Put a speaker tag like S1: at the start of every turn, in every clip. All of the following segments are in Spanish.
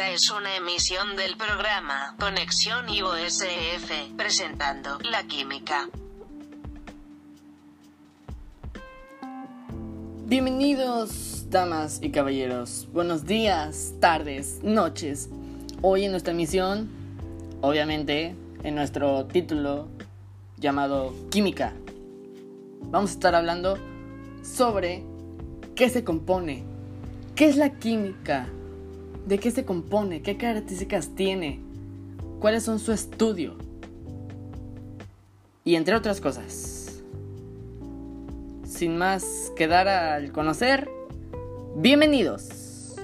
S1: Esta es una emisión del programa Conexión IOSF, presentando la química.
S2: Bienvenidos, damas y caballeros. Buenos días, tardes, noches. Hoy en nuestra emisión, obviamente, en nuestro título llamado Química, vamos a estar hablando sobre qué se compone, qué es la química, de qué se compone, qué características tiene, cuáles son su estudio y entre otras cosas. Sin más que dar al conocer, bienvenidos.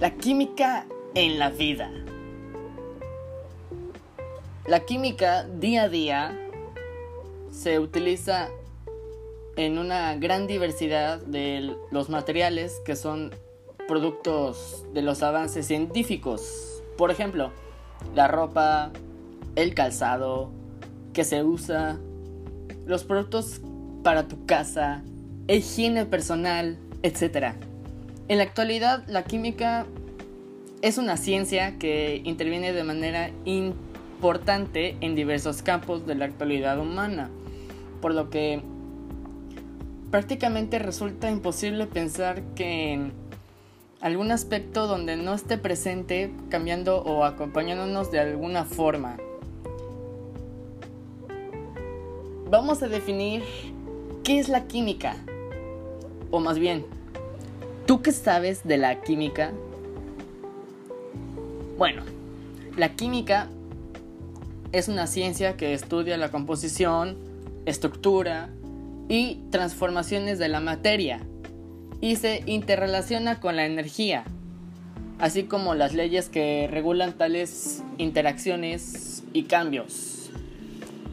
S2: La química en la vida. La química día a día se utiliza en una gran diversidad de los materiales que son productos de los avances científicos. Por ejemplo, la ropa, el calzado que se usa, los productos para tu casa, higiene personal, etc. En la actualidad, la química es una ciencia que interviene de manera importante en diversos campos de la actualidad humana por lo que prácticamente resulta imposible pensar que en algún aspecto donde no esté presente cambiando o acompañándonos de alguna forma. Vamos a definir qué es la química. O más bien, ¿tú qué sabes de la química? Bueno, la química es una ciencia que estudia la composición, estructura y transformaciones de la materia y se interrelaciona con la energía, así como las leyes que regulan tales interacciones y cambios.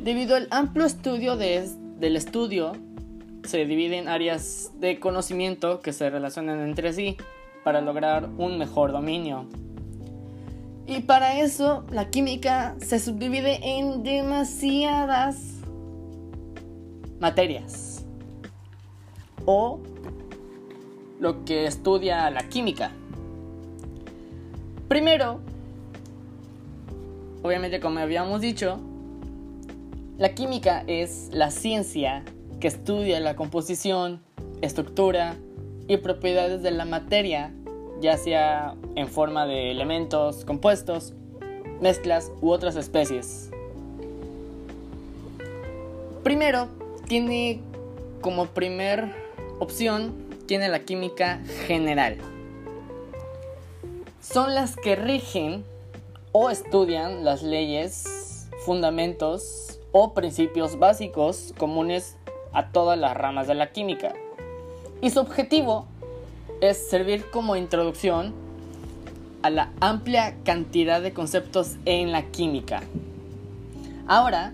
S2: Debido al amplio estudio del estudio, se dividen áreas de conocimiento que se relacionan entre sí para lograr un mejor dominio. Y para eso la química se subdivide en demasiadas materias o lo que estudia la química. Primero, obviamente como habíamos dicho, la química es la ciencia que estudia la composición, estructura y propiedades de la materia, ya sea en forma de elementos, compuestos, mezclas u otras especies. Primero, tiene como primer opción, tiene la química general. Son las que rigen o estudian las leyes, fundamentos o principios básicos comunes a todas las ramas de la química. Y su objetivo es servir como introducción a la amplia cantidad de conceptos en la química. Ahora,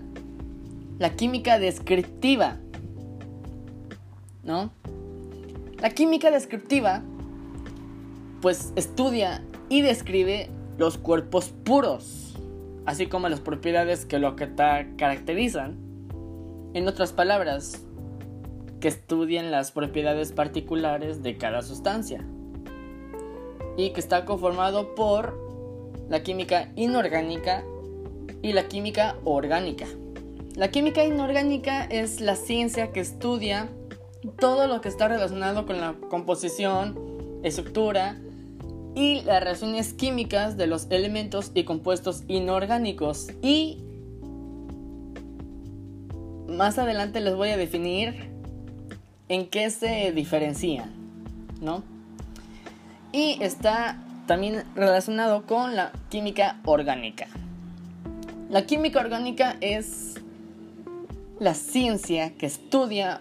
S2: la química descriptiva. ¿No? La química descriptiva pues estudia y describe los cuerpos puros, así como las propiedades que lo que caracterizan. En otras palabras, que estudian las propiedades particulares de cada sustancia y que está conformado por la química inorgánica y la química orgánica. La química inorgánica es la ciencia que estudia todo lo que está relacionado con la composición, estructura y las reacciones químicas de los elementos y compuestos inorgánicos. Y más adelante les voy a definir en qué se diferencian, ¿no? Y está también relacionado con la química orgánica. La química orgánica es la ciencia que estudia,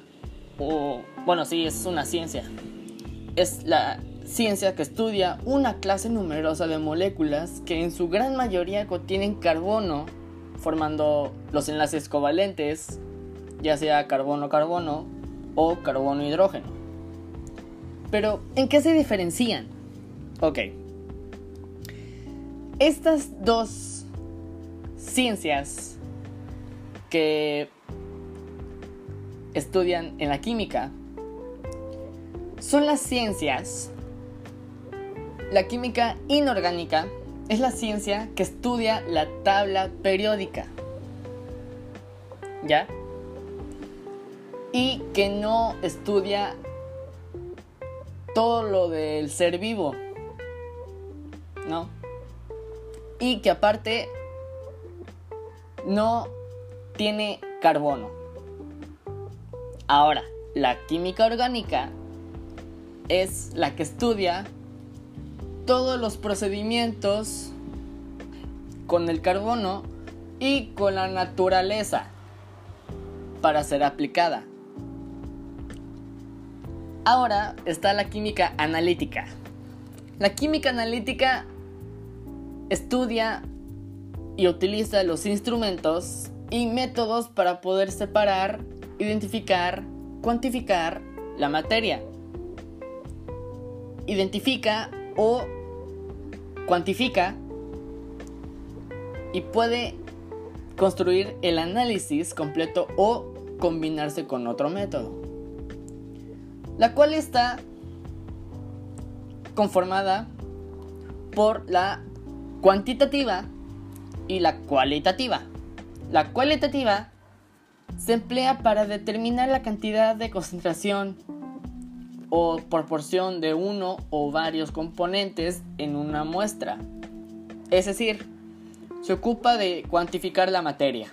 S2: o bueno, sí, es una ciencia, es la ciencia que estudia una clase numerosa de moléculas que en su gran mayoría contienen carbono, formando los enlaces covalentes, ya sea carbono-carbono o carbono-hidrógeno. Pero, ¿en qué se diferencian? Ok. Estas dos ciencias que estudian en la química son las ciencias. La química inorgánica es la ciencia que estudia la tabla periódica. ¿Ya? Y que no estudia todo lo del ser vivo. ¿No? Y que aparte no tiene carbono. Ahora, la química orgánica es la que estudia todos los procedimientos con el carbono y con la naturaleza para ser aplicada. Ahora está la química analítica. La química analítica estudia y utiliza los instrumentos y métodos para poder separar, identificar, cuantificar la materia. Identifica o cuantifica y puede construir el análisis completo o combinarse con otro método. La cual está conformada por la cuantitativa y la cualitativa. La cualitativa se emplea para determinar la cantidad de concentración o proporción de uno o varios componentes en una muestra. Es decir, se ocupa de cuantificar la materia.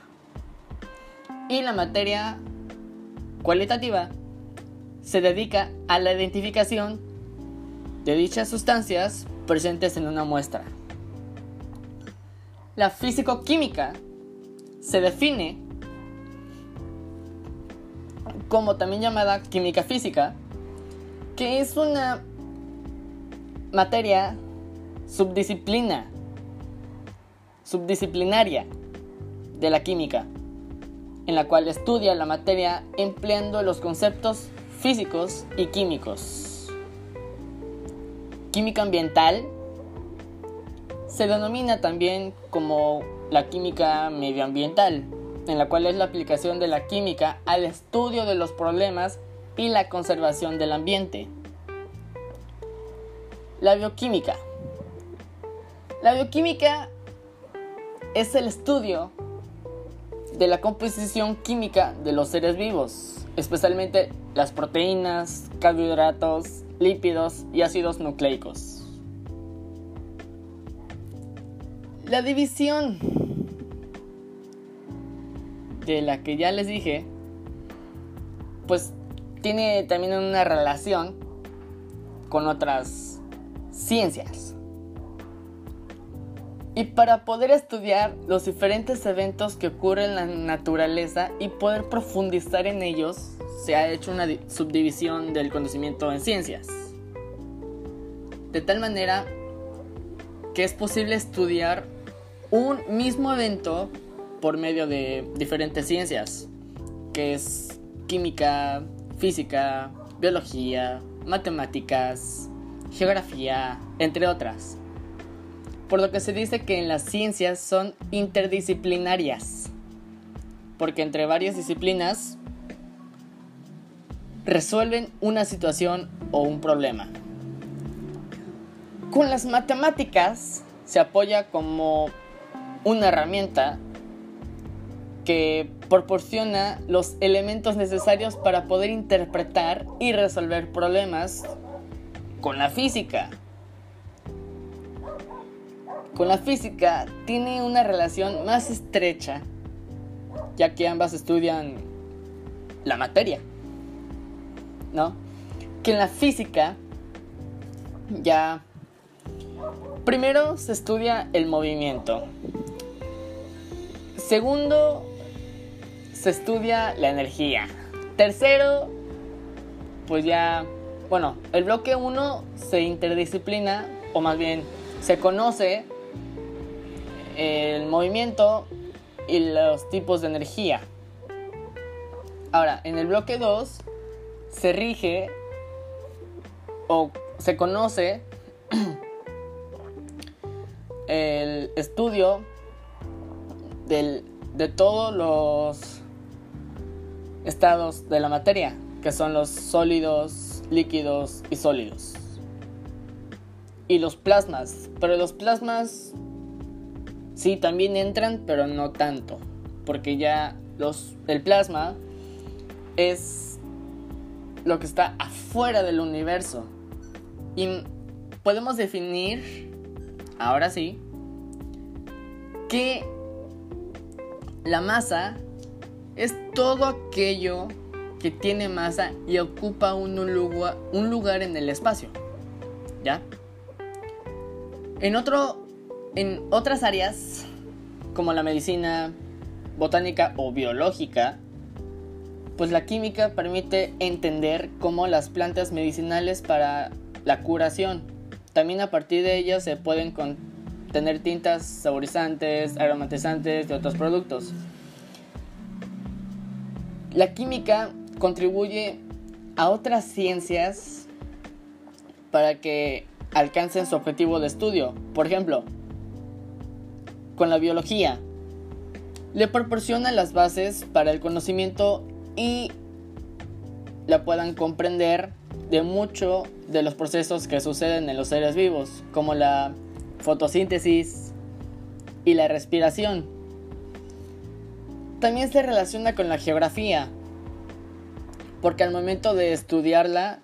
S2: Y la materia cualitativa se dedica a la identificación de dichas sustancias presentes en una muestra. La físico-química se define como también llamada química física que es una materia subdisciplina, subdisciplinaria de la química, en la cual estudia la materia empleando los conceptos físicos y químicos. Química ambiental se denomina también como la química medioambiental, en la cual es la aplicación de la química al estudio de los problemas y la conservación del ambiente. La bioquímica. La bioquímica es el estudio de la composición química de los seres vivos, especialmente las proteínas, carbohidratos, lípidos y ácidos nucleicos. La división de la que ya les dije, pues tiene también una relación con otras ciencias. Y para poder estudiar los diferentes eventos que ocurren en la naturaleza y poder profundizar en ellos, se ha hecho una subdivisión del conocimiento en ciencias. De tal manera que es posible estudiar un mismo evento por medio de diferentes ciencias, que es química, física, biología, matemáticas, geografía, entre otras. Por lo que se dice que en las ciencias son interdisciplinarias, porque entre varias disciplinas resuelven una situación o un problema. Con las matemáticas se apoya como una herramienta que proporciona los elementos necesarios para poder interpretar y resolver problemas con la física. Con la física tiene una relación más estrecha, ya que ambas estudian la materia, ¿no? Que en la física ya primero se estudia el movimiento. Segundo, se estudia la energía. Tercero, pues ya, bueno, el bloque 1 se interdisciplina, o más bien se conoce el movimiento y los tipos de energía. Ahora, en el bloque 2 se rige o se conoce el estudio del, de todos los estados de la materia, que son los sólidos, líquidos y sólidos. Y los plasmas, pero los plasmas sí también entran, pero no tanto, porque ya los el plasma es lo que está afuera del universo. Y podemos definir, ahora sí, que la masa es todo aquello que tiene masa y ocupa un lugar, en el espacio. ¿Ya? En, otras áreas, como la medicina, botánica o biológica, pues la química permite entender cómo las plantas medicinales para la curación. También a partir de ellas se pueden tener tintas saborizantes, aromatizantes y otros productos. La química contribuye a otras ciencias para que alcancen su objetivo de estudio. Por ejemplo, con la biología, le proporciona las bases para el conocimiento y la puedan comprender de mucho de los procesos que suceden en los seres vivos, como la fotosíntesis y la respiración. También se relaciona con la geografía, porque al momento de estudiarla,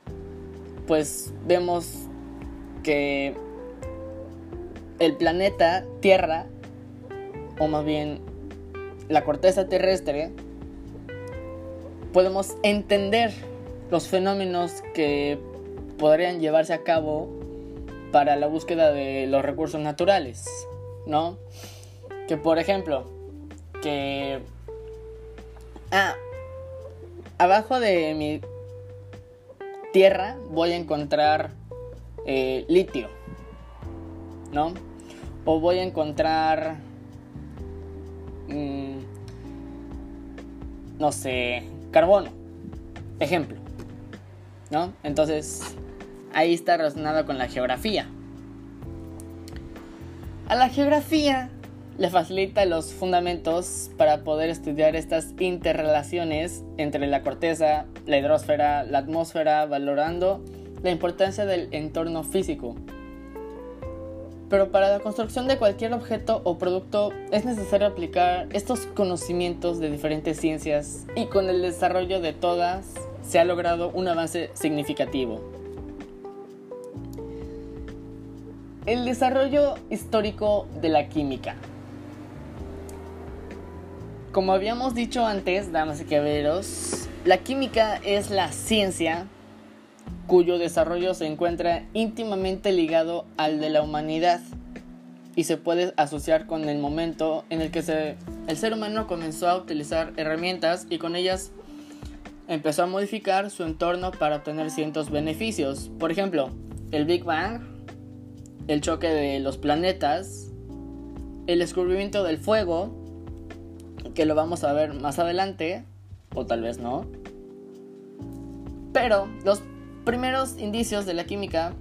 S2: pues vemos que el planeta Tierra, o más bien la corteza terrestre, podemos entender los fenómenos que podrían llevarse a cabo para la búsqueda de los recursos naturales, ¿no? Que por ejemplo, que... Ah, abajo de mi tierra voy a encontrar eh, litio, ¿no? O voy a encontrar... Mm, no sé, carbono. Ejemplo. ¿No? Entonces, ahí está relacionado con la geografía. A la geografía le facilita los fundamentos para poder estudiar estas interrelaciones entre la corteza, la hidrosfera, la atmósfera, valorando la importancia del entorno físico. Pero para la construcción de cualquier objeto o producto es necesario aplicar estos conocimientos de diferentes ciencias y con el desarrollo de todas se ha logrado un avance significativo. El desarrollo histórico de la química. Como habíamos dicho antes, damas y caballeros, la química es la ciencia cuyo desarrollo se encuentra íntimamente ligado al de la humanidad y se puede asociar con el momento en el que el ser humano comenzó a utilizar herramientas y con ellas empezó a modificar su entorno para obtener ciertos beneficios. Por ejemplo, el Big Bang, el choque de los planetas, el descubrimiento del fuego, que lo vamos a ver más adelante, o tal vez no. Pero los primeros indicios de la química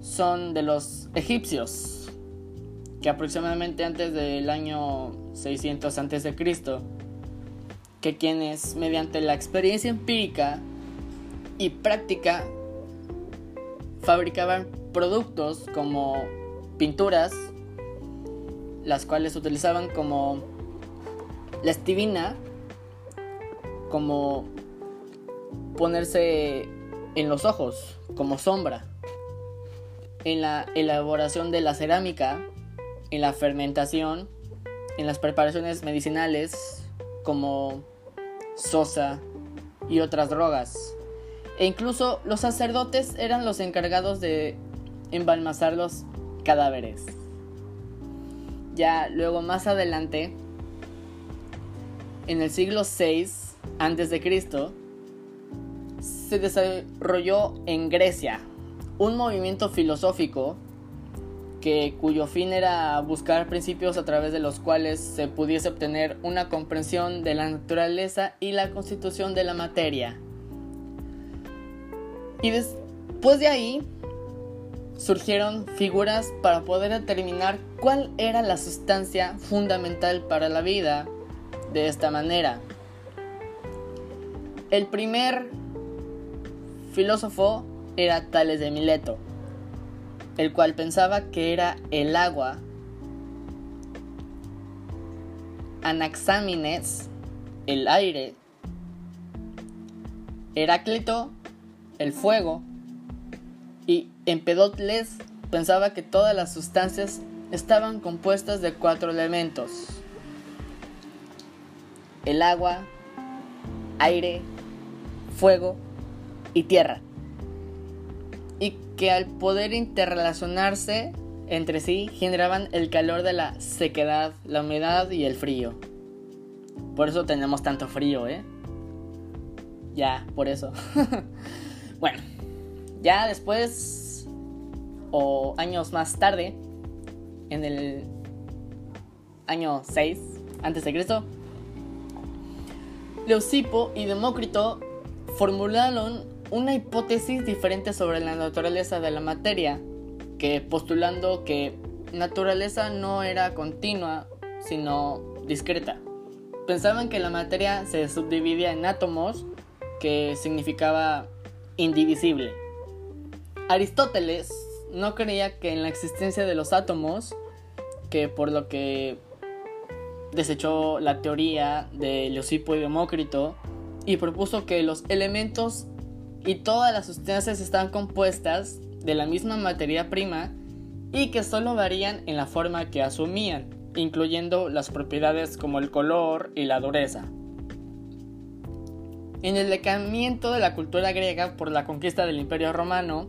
S2: son de los egipcios, que aproximadamente antes del año 600 a.C., que quienes mediante la experiencia empírica y práctica fabricaban productos como pinturas, las cuales utilizaban como la estivina, como ponerse en los ojos como sombra, en la elaboración de la cerámica, en la fermentación, en las preparaciones medicinales como sosa y otras drogas. E incluso los sacerdotes eran los encargados de embalmazar los cadáveres. Ya luego más adelante, en el siglo VI Cristo, se desarrolló en Grecia un movimiento filosófico que, cuyo fin era buscar principios a través de los cuales se pudiese obtener una comprensión de la naturaleza y la constitución de la materia. Y después de ahí surgieron figuras para poder determinar cuál era la sustancia fundamental para la vida de esta manera. El primer filósofo era Tales de Mileto, el cual pensaba que era el agua. Anaxámenes, el aire. Heráclito, el fuego. Y Empedocles pensaba que todas las sustancias estaban compuestas de cuatro elementos. El agua, aire, fuego y tierra. Y que al poder interrelacionarse entre sí generaban el calor de la sequedad, la humedad y el frío. Por eso tenemos tanto frío, ¿eh? Ya, por eso. bueno, ya después, o años más tarde, en el año 6 antes de Cristo, Leucipo y Demócrito formularon una hipótesis diferente sobre la naturaleza de la materia, que postulando que naturaleza no era continua, sino discreta. Pensaban que la materia se subdividía en átomos, que significaba indivisible. Aristóteles no creía que en la existencia de los átomos, que por lo que desechó la teoría de Leucipo y Demócrito y propuso que los elementos y todas las sustancias están compuestas de la misma materia prima y que solo varían en la forma que asumían, incluyendo las propiedades como el color y la dureza. En el decamiento de la cultura griega por la conquista del Imperio Romano,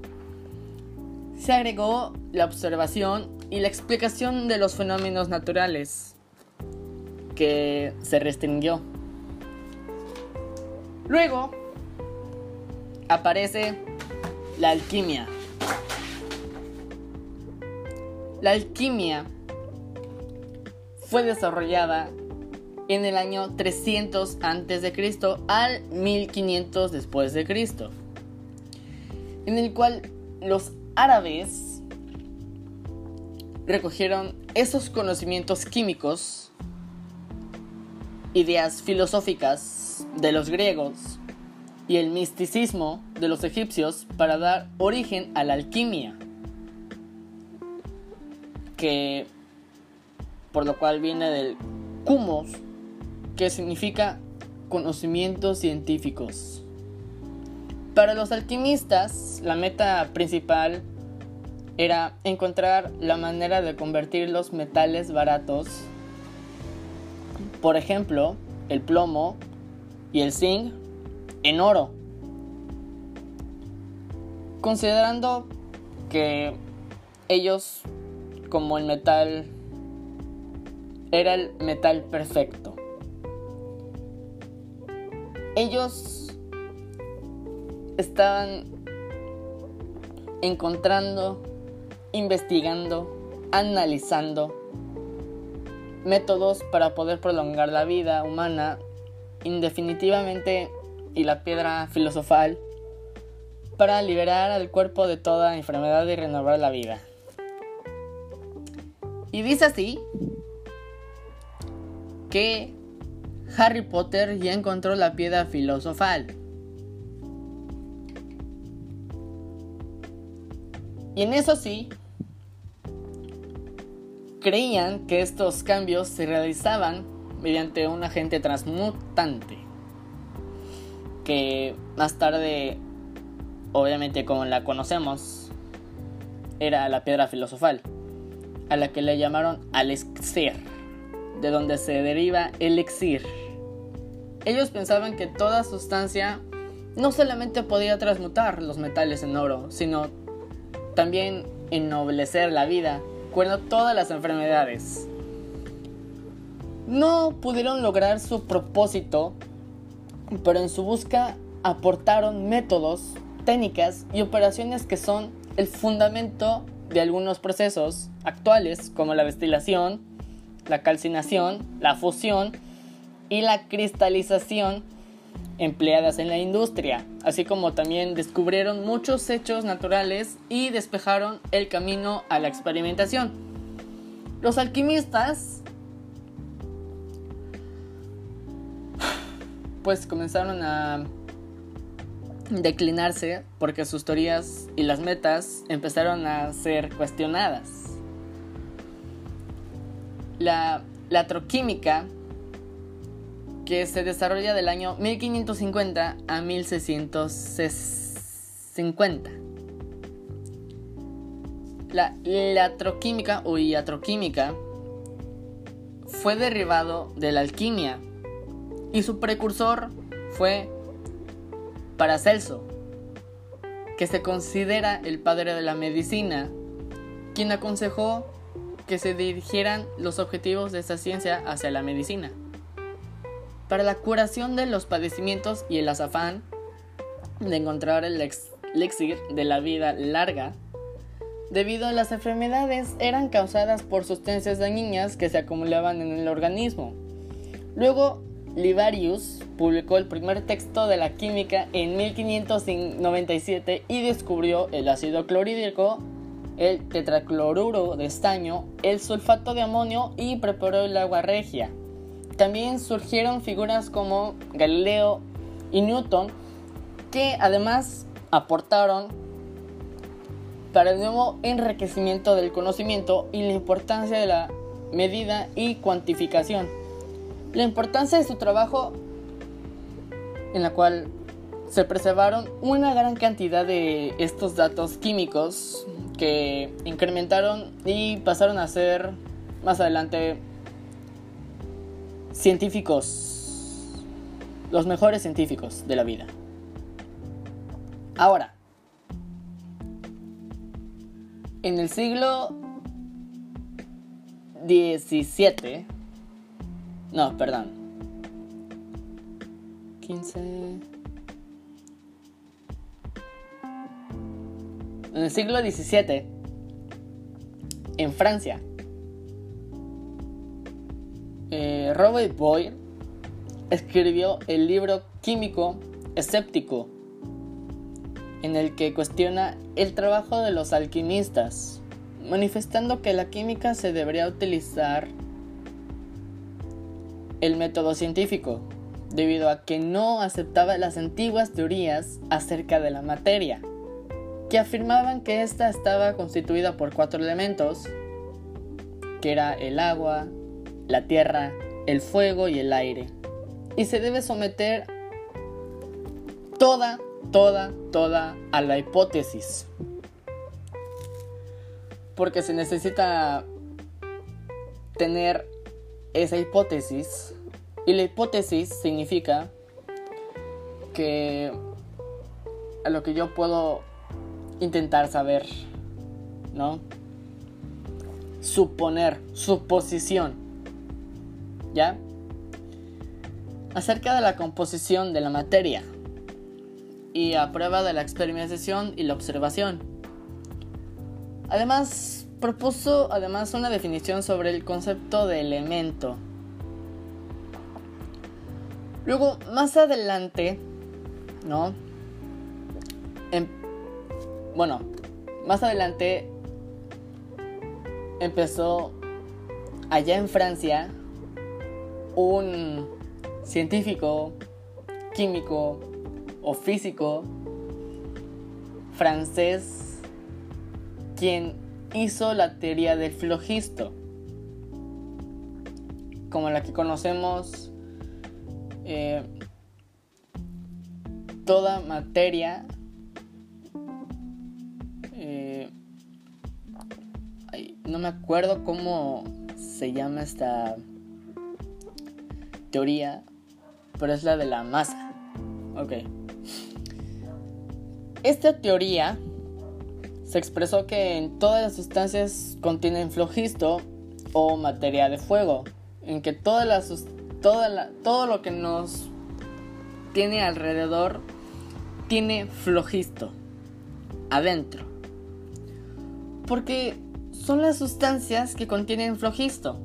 S2: se agregó la observación y la explicación de los fenómenos naturales, se restringió. Luego aparece la alquimia. La alquimia fue desarrollada en el año 300 a.C. al 1500 después de Cristo, en el cual los árabes recogieron esos conocimientos químicos ideas filosóficas de los griegos y el misticismo de los egipcios para dar origen a la alquimia, que por lo cual viene del cumos, que significa conocimientos científicos. Para los alquimistas, la meta principal era encontrar la manera de convertir los metales baratos por ejemplo, el plomo y el zinc en oro. Considerando que ellos como el metal era el metal perfecto. Ellos estaban encontrando, investigando, analizando métodos para poder prolongar la vida humana indefinitivamente y la piedra filosofal para liberar al cuerpo de toda enfermedad y renovar la vida. Y dice así que Harry Potter ya encontró la piedra filosofal. Y en eso sí, creían que estos cambios se realizaban mediante un agente transmutante que más tarde, obviamente como la conocemos, era la piedra filosofal, a la que le llamaron elixir, de donde se deriva elixir. Ellos pensaban que toda sustancia no solamente podía transmutar los metales en oro, sino también ennoblecer la vida todas las enfermedades. No pudieron lograr su propósito, pero en su busca aportaron métodos, técnicas y operaciones que son el fundamento de algunos procesos actuales como la destilación, la calcinación, la fusión y la cristalización empleadas en la industria, así como también descubrieron muchos hechos naturales y despejaron el camino a la experimentación. Los alquimistas pues comenzaron a declinarse porque sus teorías y las metas empezaron a ser cuestionadas. La, la troquímica, que se desarrolla del año 1550 a 1650. La latroquímica o iatroquímica fue derivado de la alquimia y su precursor fue Paracelso, que se considera el padre de la medicina, quien aconsejó que se dirigieran los objetivos de esta ciencia hacia la medicina. Para la curación de los padecimientos y el azafán de encontrar el elixir de la vida larga, debido a las enfermedades eran causadas por sustancias dañinas que se acumulaban en el organismo. Luego Livarius publicó el primer texto de la química en 1597 y descubrió el ácido clorhídrico, el tetracloruro de estaño, el sulfato de amonio y preparó el agua regia. También surgieron figuras como Galileo y Newton que además aportaron para el nuevo enriquecimiento del conocimiento y la importancia de la medida y cuantificación. La importancia de su trabajo en la cual se preservaron una gran cantidad de estos datos químicos que incrementaron y pasaron a ser más adelante científicos, los mejores científicos de la vida. Ahora, en el siglo XVII, no, perdón. 15. En el siglo XVII, en Francia, eh, Robert Boyle escribió el libro químico escéptico, en el que cuestiona el trabajo de los alquimistas, manifestando que la química se debería utilizar el método científico, debido a que no aceptaba las antiguas teorías acerca de la materia, que afirmaban que ésta estaba constituida por cuatro elementos, que era el agua, la tierra, el fuego y el aire, y se debe someter toda, toda, toda a la hipótesis, porque se necesita tener esa hipótesis. Y la hipótesis significa que a lo que yo puedo intentar saber, ¿no? Suponer, suposición, ¿ya? Acerca de la composición de la materia y a prueba de la experimentación y la observación. Además, propuso además una definición sobre el concepto de elemento. Luego, más adelante, ¿no? Em, bueno, más adelante empezó allá en Francia un científico, químico o físico francés quien hizo la teoría del flojisto, como la que conocemos eh, toda materia eh, no me acuerdo cómo se llama esta teoría, pero es la de la masa. Ok. Esta teoría se expresó que en todas las sustancias contienen flogisto o materia de fuego, en que toda la, toda todo lo que nos tiene alrededor tiene flogisto adentro. Porque son las sustancias que contienen flogisto.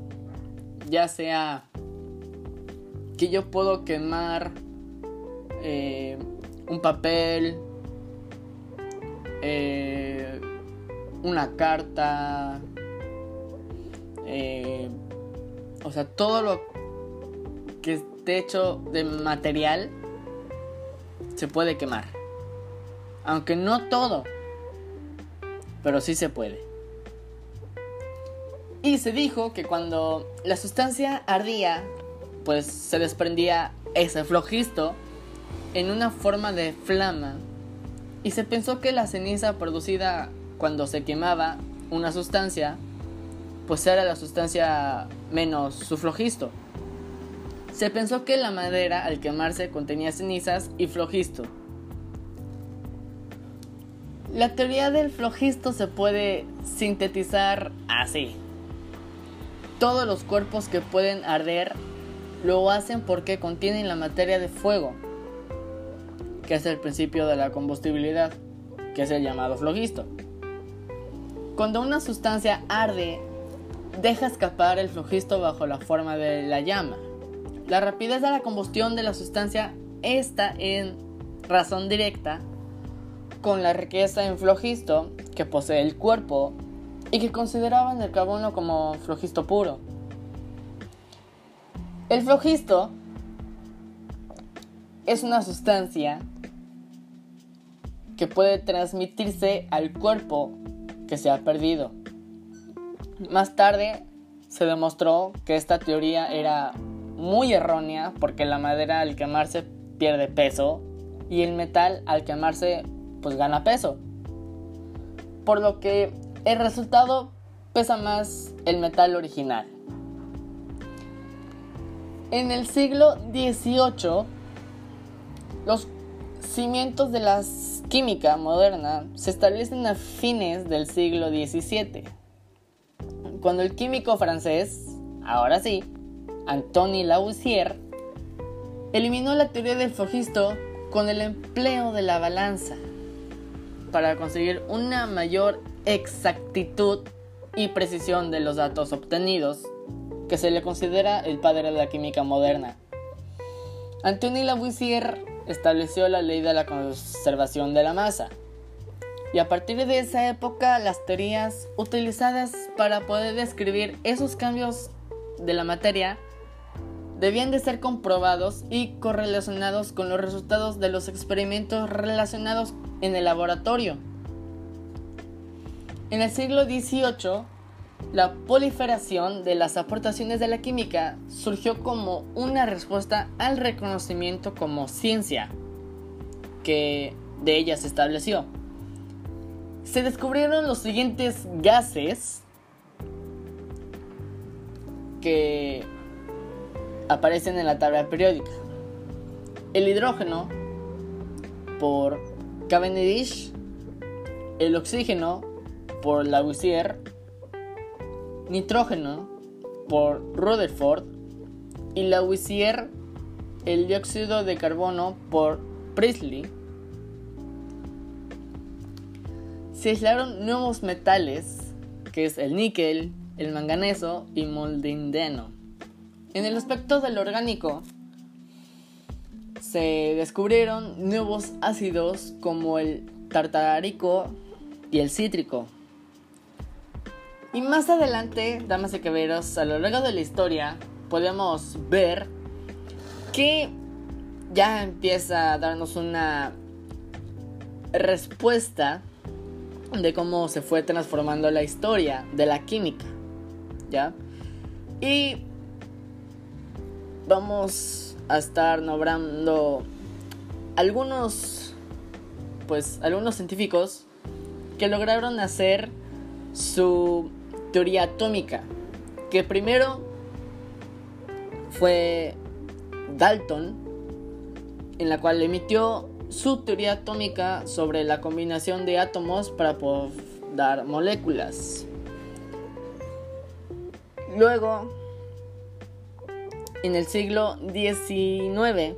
S2: Ya sea que yo puedo quemar eh, un papel, eh, una carta, eh, o sea, todo lo que esté hecho de material se puede quemar. aunque no todo, pero sí se puede. Y se dijo que cuando la sustancia ardía, pues se desprendía ese flojisto en una forma de flama y se pensó que la ceniza producida cuando se quemaba una sustancia pues era la sustancia menos su flojisto. Se pensó que la madera al quemarse contenía cenizas y flojisto. La teoría del flojisto se puede sintetizar así. Todos los cuerpos que pueden arder lo hacen porque contienen la materia de fuego, que es el principio de la combustibilidad, que es el llamado flojisto. Cuando una sustancia arde, deja escapar el flojisto bajo la forma de la llama. La rapidez de la combustión de la sustancia está en razón directa con la riqueza en flojisto que posee el cuerpo y que consideraban el carbono como flojisto puro. El flojisto es una sustancia que puede transmitirse al cuerpo que se ha perdido. Más tarde se demostró que esta teoría era muy errónea porque la madera al quemarse pierde peso y el metal al quemarse pues gana peso. Por lo que el resultado pesa más el metal original. En el siglo XVIII, los cimientos de la química moderna se establecen a fines del siglo XVII cuando el químico francés, ahora sí, Antony Lavoisier, eliminó la teoría del flojisto con el empleo de la balanza para conseguir una mayor exactitud y precisión de los datos obtenidos, que se le considera el padre de la química moderna. Antony Lavoisier estableció la ley de la conservación de la masa, y a partir de esa época las teorías utilizadas para poder describir esos cambios de la materia debían de ser comprobados y correlacionados con los resultados de los experimentos relacionados en el laboratorio. En el siglo XVIII, la proliferación de las aportaciones de la química surgió como una respuesta al reconocimiento como ciencia que de ella se estableció se descubrieron los siguientes gases que aparecen en la tabla periódica. El hidrógeno por Cavendish, el oxígeno por Lavoisier, nitrógeno por Rutherford y Lavoisier el dióxido de carbono por Priestley se aislaron nuevos metales, que es el níquel, el manganeso y molibdeno. En el aspecto del orgánico, se descubrieron nuevos ácidos como el tartárico y el cítrico. Y más adelante, damas y caballeros, a lo largo de la historia, podemos ver que ya empieza a darnos una respuesta de cómo se fue transformando la historia de la química, ¿ya? Y vamos a estar nombrando algunos, pues, algunos científicos que lograron hacer su teoría atómica, que primero fue Dalton, en la cual emitió su teoría atómica sobre la combinación de átomos para dar moléculas. Luego, en el siglo XIX,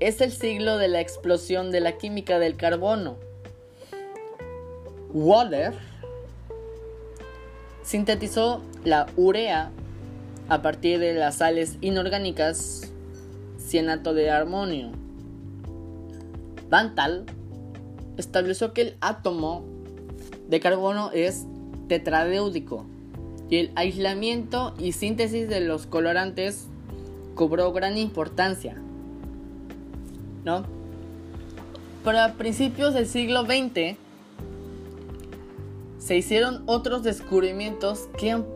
S2: es el siglo de la explosión de la química del carbono. Waller sintetizó la urea a partir de las sales inorgánicas cianato de armonio. Bantal estableció que el átomo de carbono es tetradeúdico y el aislamiento y síntesis de los colorantes cobró gran importancia. ¿No? Para principios del siglo XX se hicieron otros descubrimientos que han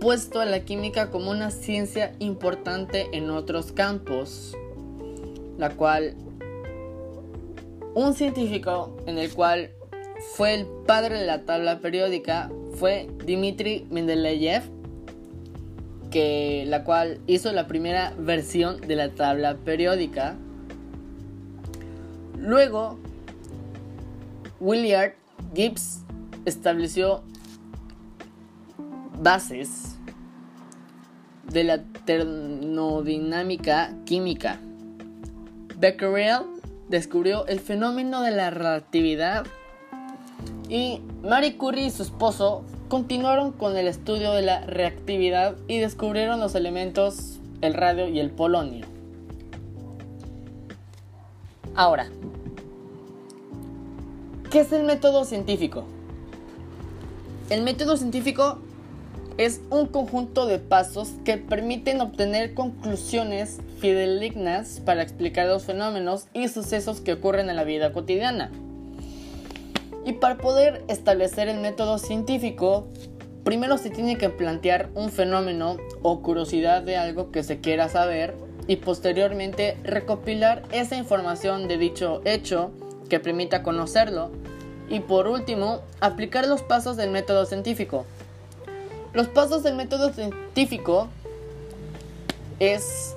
S2: puesto a la química como una ciencia importante en otros campos, la cual un científico en el cual fue el padre de la tabla periódica fue Dmitri Mendeleev, que la cual hizo la primera versión de la tabla periódica. Luego, Williard Gibbs estableció bases de la termodinámica química. Becquerel descubrió el fenómeno de la relatividad y Marie Curie y su esposo continuaron con el estudio de la reactividad y descubrieron los elementos el radio y el polonio. Ahora, ¿qué es el método científico? El método científico es un conjunto de pasos que permiten obtener conclusiones fidedignas para explicar los fenómenos y sucesos que ocurren en la vida cotidiana. Y para poder establecer el método científico, primero se tiene que plantear un fenómeno o curiosidad de algo que se quiera saber y posteriormente recopilar esa información de dicho hecho que permita conocerlo y por último aplicar los pasos del método científico. Los pasos del método científico es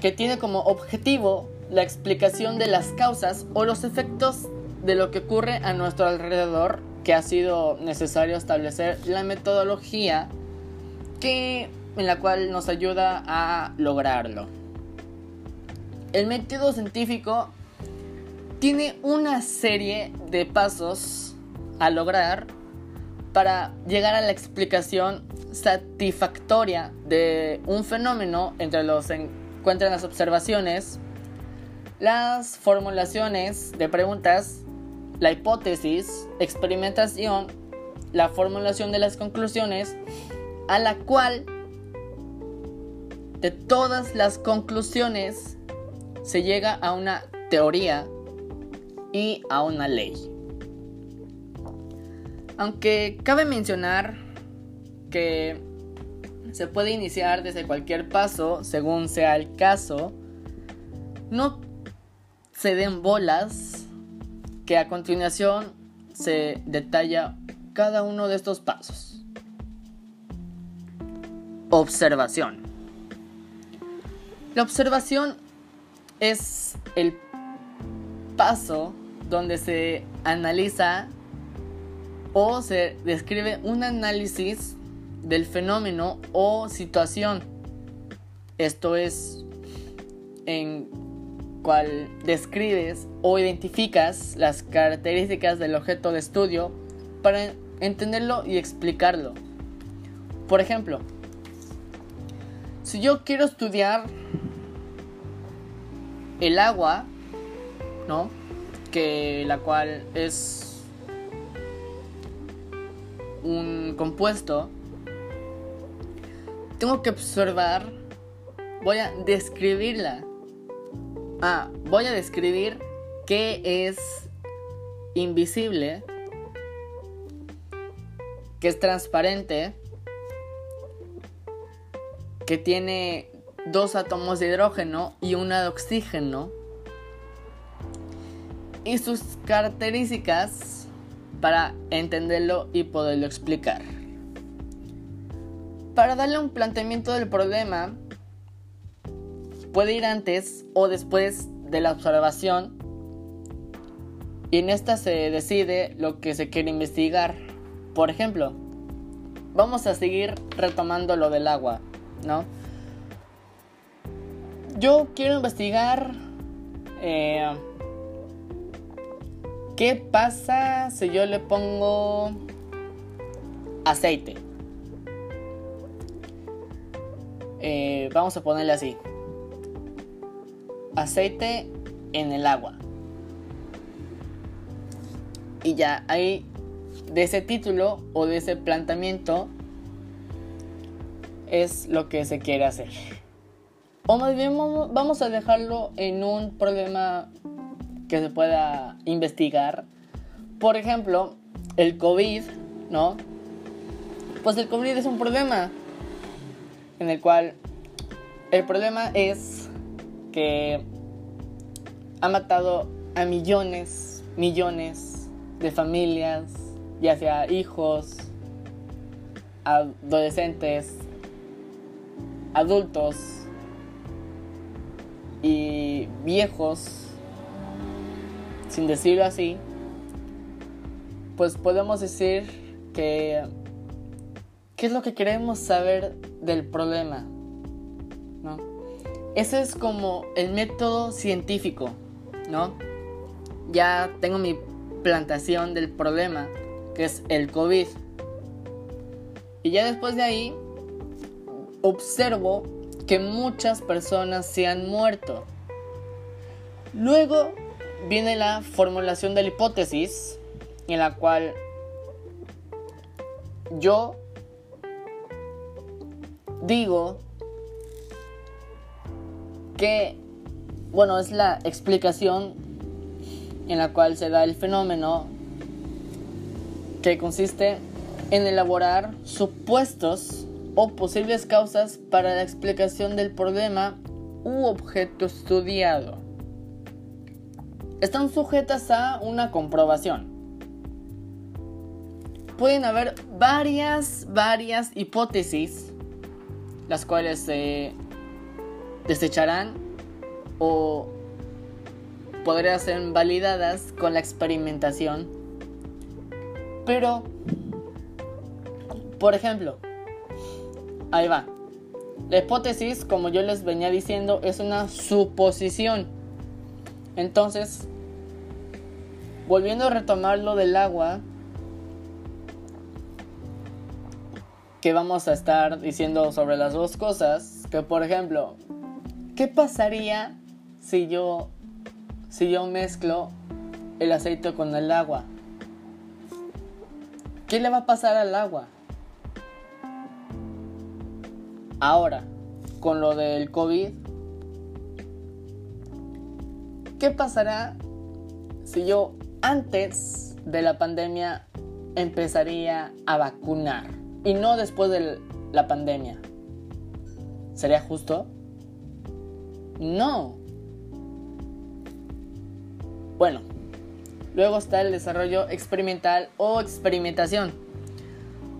S2: que tiene como objetivo la explicación de las causas o los efectos de lo que ocurre a nuestro alrededor que ha sido necesario establecer la metodología que en la cual nos ayuda a lograrlo. El método científico tiene una serie de pasos a lograr para llegar a la explicación satisfactoria de un fenómeno entre los se encuentran las observaciones, las formulaciones de preguntas, la hipótesis, experimentación, la formulación de las conclusiones, a la cual de todas las conclusiones se llega a una teoría y a una ley. Aunque cabe mencionar que se puede iniciar desde cualquier paso según sea el caso, no se den bolas que a continuación se detalla cada uno de estos pasos. Observación. La observación es el paso donde se analiza o se describe un análisis del fenómeno o situación. Esto es en cual describes o identificas las características del objeto de estudio para entenderlo y explicarlo. Por ejemplo, si yo quiero estudiar el agua, ¿no? Que la cual es un compuesto, tengo que observar, voy a describirla. Ah, voy a describir qué es invisible, que es transparente, que tiene dos átomos de hidrógeno y una de oxígeno, y sus características para entenderlo y poderlo explicar. Para darle un planteamiento del problema, puede ir antes o después de la observación y en esta se decide lo que se quiere investigar. Por ejemplo, vamos a seguir retomando lo del agua, ¿no? Yo quiero investigar eh, ¿Qué pasa si yo le pongo aceite? Eh, vamos a ponerle así. Aceite en el agua. Y ya ahí de ese título o de ese planteamiento es lo que se quiere hacer. O más bien vamos a dejarlo en un problema que se pueda investigar. Por ejemplo, el COVID, ¿no? Pues el COVID es un problema en el cual el problema es que ha matado a millones, millones de familias, ya sea hijos, adolescentes, adultos y viejos, sin decirlo así, pues podemos decir que ¿qué es lo que queremos saber del problema? ¿No? Ese es como el método científico, ¿no? Ya tengo mi plantación del problema, que es el COVID. Y ya después de ahí, observo que muchas personas se han muerto. Luego viene la formulación de la hipótesis, en la cual yo digo que, bueno, es la explicación en la cual se da el fenómeno que consiste en elaborar supuestos o posibles causas para la explicación del problema u objeto estudiado. Están sujetas a una comprobación. Pueden haber varias, varias hipótesis, las cuales se desecharán o podrían ser validadas con la experimentación. Pero, por ejemplo, ahí va. La hipótesis, como yo les venía diciendo, es una suposición. Entonces, volviendo a retomar lo del agua, que vamos a estar diciendo sobre las dos cosas, que por ejemplo, ¿qué pasaría si yo si yo mezclo el aceite con el agua? ¿Qué le va a pasar al agua? Ahora, con lo del COVID, ¿qué pasará si yo antes de la pandemia empezaría a vacunar y no después de la pandemia? ¿Sería justo? No. Bueno, luego está el desarrollo experimental o experimentación,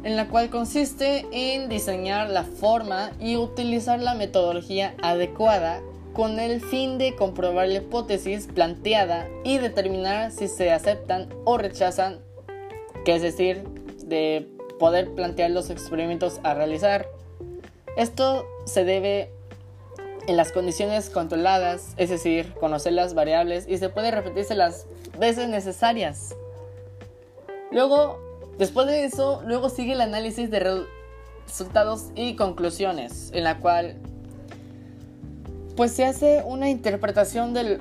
S2: en la cual consiste en diseñar la forma y utilizar la metodología adecuada con el fin de comprobar la hipótesis planteada y determinar si se aceptan o rechazan, que es decir, de poder plantear los experimentos a realizar. Esto se debe en las condiciones controladas, es decir, conocer las variables y se puede repetirse las veces necesarias. Luego, después de eso, luego sigue el análisis de resultados y conclusiones, en la cual pues se hace una interpretación del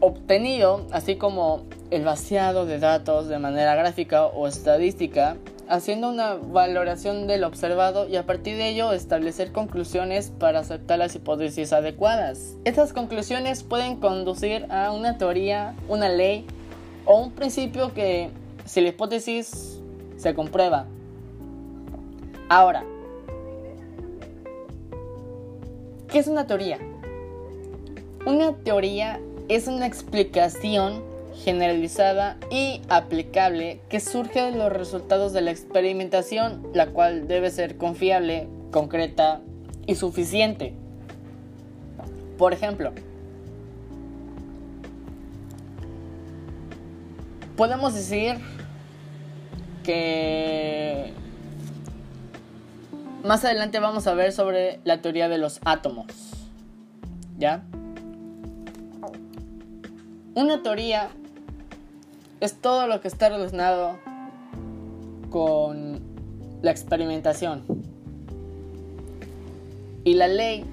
S2: obtenido, así como el vaciado de datos de manera gráfica o estadística haciendo una valoración del observado y a partir de ello establecer conclusiones para aceptar las hipótesis adecuadas. Estas conclusiones pueden conducir a una teoría, una ley o un principio que si la hipótesis se comprueba. Ahora, ¿qué es una teoría? Una teoría es una explicación generalizada y aplicable que surge de los resultados de la experimentación, la cual debe ser confiable, concreta y suficiente. Por ejemplo, podemos decir que más adelante vamos a ver sobre la teoría de los átomos. ¿Ya? Una teoría es todo lo que está relacionado con la experimentación. Y la ley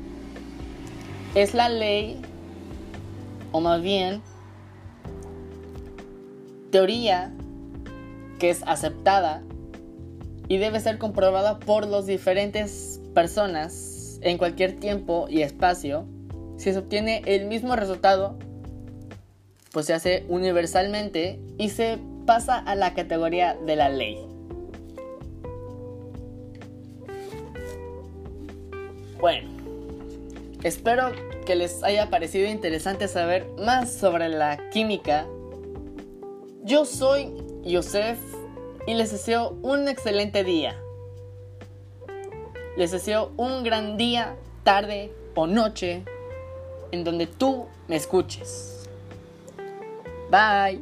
S2: es la ley, o más bien, teoría que es aceptada y debe ser comprobada por las diferentes personas en cualquier tiempo y espacio si se obtiene el mismo resultado pues se hace universalmente y se pasa a la categoría de la ley. Bueno, espero que les haya parecido interesante saber más sobre la química. Yo soy Yosef y les deseo un excelente día. Les deseo un gran día, tarde o noche en donde tú me escuches. Bye.